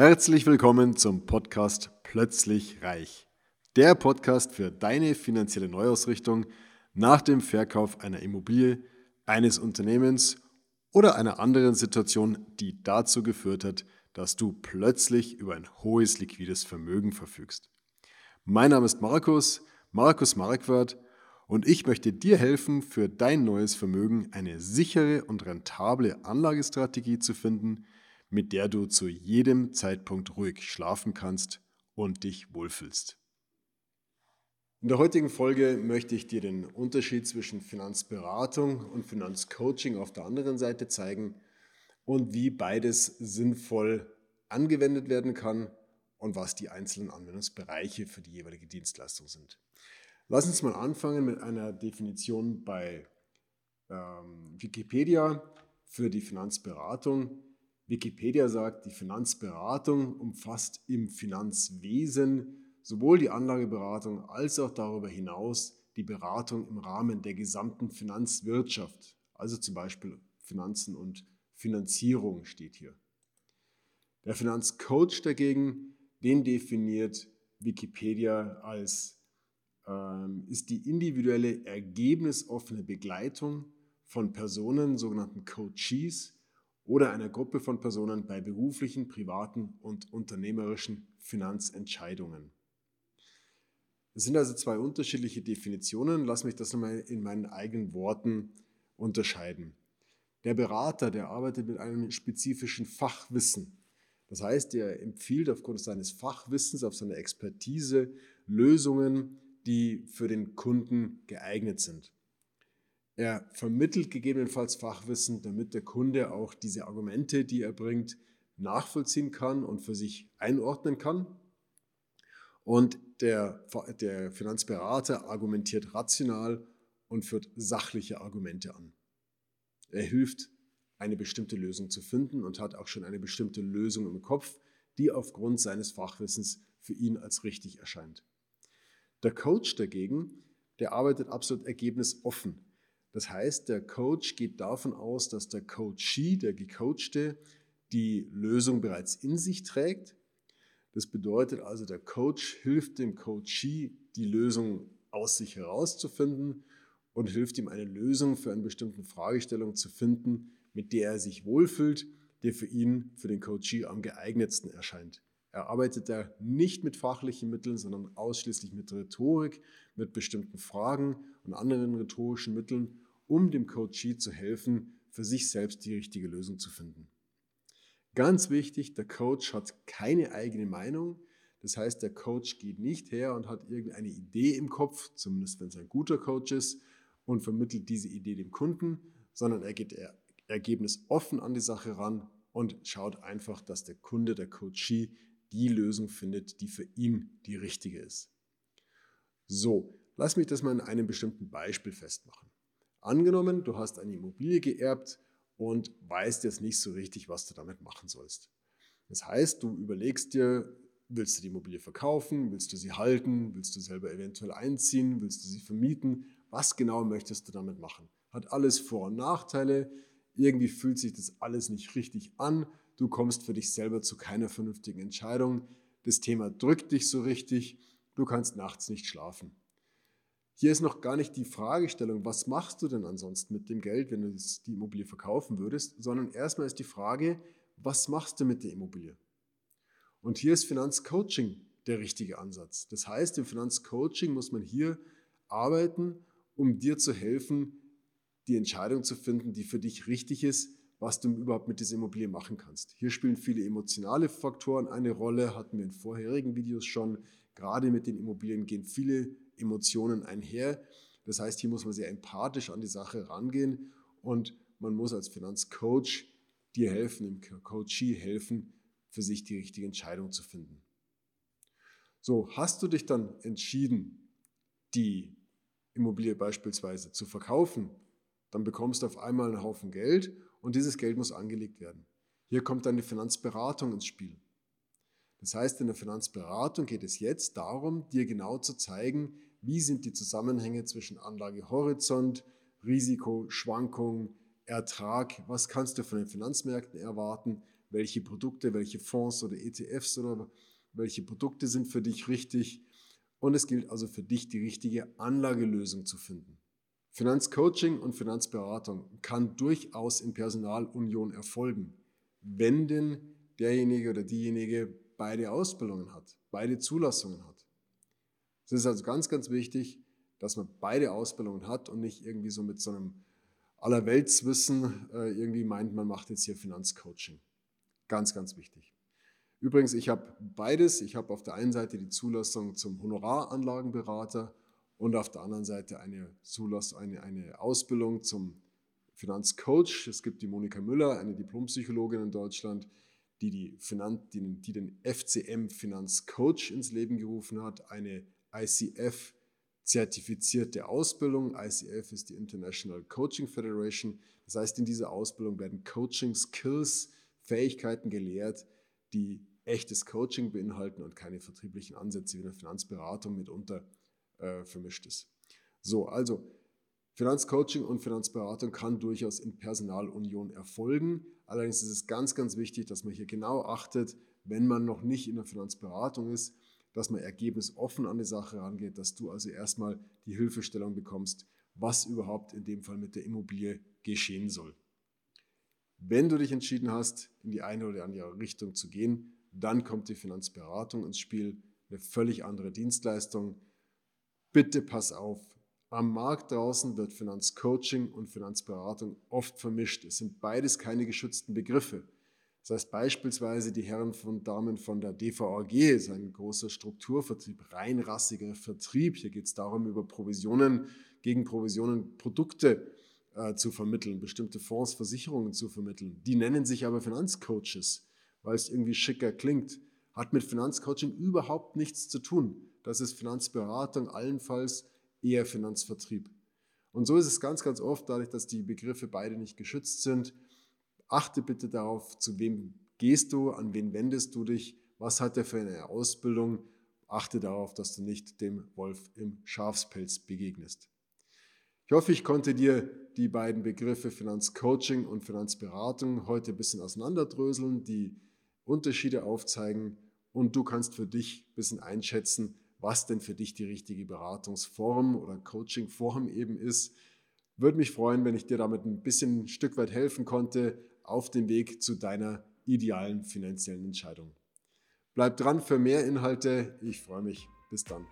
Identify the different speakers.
Speaker 1: Herzlich willkommen zum Podcast Plötzlich Reich. Der Podcast für deine finanzielle Neuausrichtung nach dem Verkauf einer Immobilie, eines Unternehmens oder einer anderen Situation, die dazu geführt hat, dass du plötzlich über ein hohes liquides Vermögen verfügst. Mein Name ist Markus, Markus Marquardt und ich möchte dir helfen, für dein neues Vermögen eine sichere und rentable Anlagestrategie zu finden, mit der du zu jedem Zeitpunkt ruhig schlafen kannst und dich wohlfühlst. In der heutigen Folge möchte ich dir den Unterschied zwischen Finanzberatung und Finanzcoaching auf der anderen Seite zeigen und wie beides sinnvoll angewendet werden kann und was die einzelnen Anwendungsbereiche für die jeweilige Dienstleistung sind. Lass uns mal anfangen mit einer Definition bei ähm, Wikipedia für die Finanzberatung. Wikipedia sagt, die Finanzberatung umfasst im Finanzwesen sowohl die Anlageberatung als auch darüber hinaus die Beratung im Rahmen der gesamten Finanzwirtschaft, also zum Beispiel Finanzen und Finanzierung steht hier. Der Finanzcoach dagegen, den definiert Wikipedia als ähm, ist die individuelle ergebnisoffene Begleitung von Personen, sogenannten Coaches, oder einer Gruppe von Personen bei beruflichen, privaten und unternehmerischen Finanzentscheidungen. Es sind also zwei unterschiedliche Definitionen. Lass mich das nochmal in meinen eigenen Worten unterscheiden. Der Berater, der arbeitet mit einem spezifischen Fachwissen. Das heißt, er empfiehlt aufgrund seines Fachwissens, auf seiner Expertise Lösungen, die für den Kunden geeignet sind. Er vermittelt gegebenenfalls Fachwissen, damit der Kunde auch diese Argumente, die er bringt, nachvollziehen kann und für sich einordnen kann. Und der, der Finanzberater argumentiert rational und führt sachliche Argumente an. Er hilft, eine bestimmte Lösung zu finden und hat auch schon eine bestimmte Lösung im Kopf, die aufgrund seines Fachwissens für ihn als richtig erscheint. Der Coach dagegen, der arbeitet absolut ergebnisoffen. Das heißt, der Coach geht davon aus, dass der Coachee, der Gecoachte, die Lösung bereits in sich trägt. Das bedeutet also, der Coach hilft dem Coachee, die Lösung aus sich herauszufinden und hilft ihm, eine Lösung für eine bestimmte Fragestellung zu finden, mit der er sich wohlfühlt, der für ihn, für den Coachee am geeignetsten erscheint. Er arbeitet da nicht mit fachlichen Mitteln, sondern ausschließlich mit Rhetorik, mit bestimmten Fragen und anderen rhetorischen Mitteln, um dem Coachee zu helfen, für sich selbst die richtige Lösung zu finden. Ganz wichtig, der Coach hat keine eigene Meinung. Das heißt, der Coach geht nicht her und hat irgendeine Idee im Kopf, zumindest wenn es ein guter Coach ist, und vermittelt diese Idee dem Kunden, sondern er geht ergebnisoffen an die Sache ran und schaut einfach, dass der Kunde, der Coachee, die Lösung findet, die für ihn die richtige ist. So, lass mich das mal in einem bestimmten Beispiel festmachen. Angenommen, du hast eine Immobilie geerbt und weißt jetzt nicht so richtig, was du damit machen sollst. Das heißt, du überlegst dir, willst du die Immobilie verkaufen, willst du sie halten, willst du selber eventuell einziehen, willst du sie vermieten, was genau möchtest du damit machen? Hat alles Vor- und Nachteile, irgendwie fühlt sich das alles nicht richtig an, du kommst für dich selber zu keiner vernünftigen Entscheidung, das Thema drückt dich so richtig, du kannst nachts nicht schlafen. Hier ist noch gar nicht die Fragestellung, was machst du denn ansonsten mit dem Geld, wenn du die Immobilie verkaufen würdest, sondern erstmal ist die Frage, was machst du mit der Immobilie? Und hier ist Finanzcoaching der richtige Ansatz. Das heißt, im Finanzcoaching muss man hier arbeiten, um dir zu helfen, die Entscheidung zu finden, die für dich richtig ist, was du überhaupt mit dieser Immobilie machen kannst. Hier spielen viele emotionale Faktoren eine Rolle, hatten wir in vorherigen Videos schon. Gerade mit den Immobilien gehen viele Emotionen einher. Das heißt, hier muss man sehr empathisch an die Sache rangehen und man muss als Finanzcoach dir helfen, dem Coachee helfen, für sich die richtige Entscheidung zu finden. So, hast du dich dann entschieden, die Immobilie beispielsweise zu verkaufen, dann bekommst du auf einmal einen Haufen Geld und dieses Geld muss angelegt werden. Hier kommt dann die Finanzberatung ins Spiel. Das heißt, in der Finanzberatung geht es jetzt darum, dir genau zu zeigen, wie sind die Zusammenhänge zwischen Anlagehorizont, Risiko, Schwankung, Ertrag, was kannst du von den Finanzmärkten erwarten, welche Produkte, welche Fonds oder ETFs oder welche Produkte sind für dich richtig. Und es gilt also für dich, die richtige Anlagelösung zu finden. Finanzcoaching und Finanzberatung kann durchaus in Personalunion erfolgen, wenn denn derjenige oder diejenige beide Ausbildungen hat, beide Zulassungen hat. Es ist also ganz, ganz wichtig, dass man beide Ausbildungen hat und nicht irgendwie so mit so einem Allerweltswissen äh, irgendwie meint, man macht jetzt hier Finanzcoaching. Ganz, ganz wichtig. Übrigens, ich habe beides. Ich habe auf der einen Seite die Zulassung zum Honoraranlagenberater und auf der anderen Seite eine, Zulassung, eine, eine Ausbildung zum Finanzcoach. Es gibt die Monika Müller, eine Diplompsychologin in Deutschland, die, die, Finan die, die den FCM Finanzcoach ins Leben gerufen hat, eine ICF zertifizierte Ausbildung. ICF ist die International Coaching Federation. Das heißt, in dieser Ausbildung werden Coaching Skills, Fähigkeiten gelehrt, die echtes Coaching beinhalten und keine vertrieblichen Ansätze wie eine Finanzberatung mitunter äh, vermischt ist. So, also Finanzcoaching und Finanzberatung kann durchaus in Personalunion erfolgen. Allerdings ist es ganz, ganz wichtig, dass man hier genau achtet, wenn man noch nicht in der Finanzberatung ist, dass man ergebnisoffen an die Sache rangeht, dass du also erstmal die Hilfestellung bekommst, was überhaupt in dem Fall mit der Immobilie geschehen soll. Wenn du dich entschieden hast, in die eine oder andere Richtung zu gehen, dann kommt die Finanzberatung ins Spiel, eine völlig andere Dienstleistung. Bitte pass auf, am Markt draußen wird Finanzcoaching und Finanzberatung oft vermischt. Es sind beides keine geschützten Begriffe. Das heißt beispielsweise die Herren und Damen von der DVAG ist ein großer Strukturvertrieb, reinrassiger Vertrieb. Hier geht es darum, über Provisionen, gegen Provisionen Produkte äh, zu vermitteln, bestimmte Fonds, Versicherungen zu vermitteln. Die nennen sich aber Finanzcoaches, weil es irgendwie schicker klingt. Hat mit Finanzcoaching überhaupt nichts zu tun. Das ist Finanzberatung, allenfalls eher Finanzvertrieb. Und so ist es ganz, ganz oft, dadurch, dass die Begriffe beide nicht geschützt sind, achte bitte darauf, zu wem gehst du, an wen wendest du dich, was hat er für eine Ausbildung. Achte darauf, dass du nicht dem Wolf im Schafspelz begegnest. Ich hoffe, ich konnte dir die beiden Begriffe Finanzcoaching und Finanzberatung heute ein bisschen auseinanderdröseln, die Unterschiede aufzeigen und du kannst für dich ein bisschen einschätzen, was denn für dich die richtige Beratungsform oder Coachingform eben ist. Würde mich freuen, wenn ich dir damit ein bisschen ein Stück weit helfen konnte auf dem Weg zu deiner idealen finanziellen Entscheidung. Bleib dran für mehr Inhalte. Ich freue mich. Bis dann.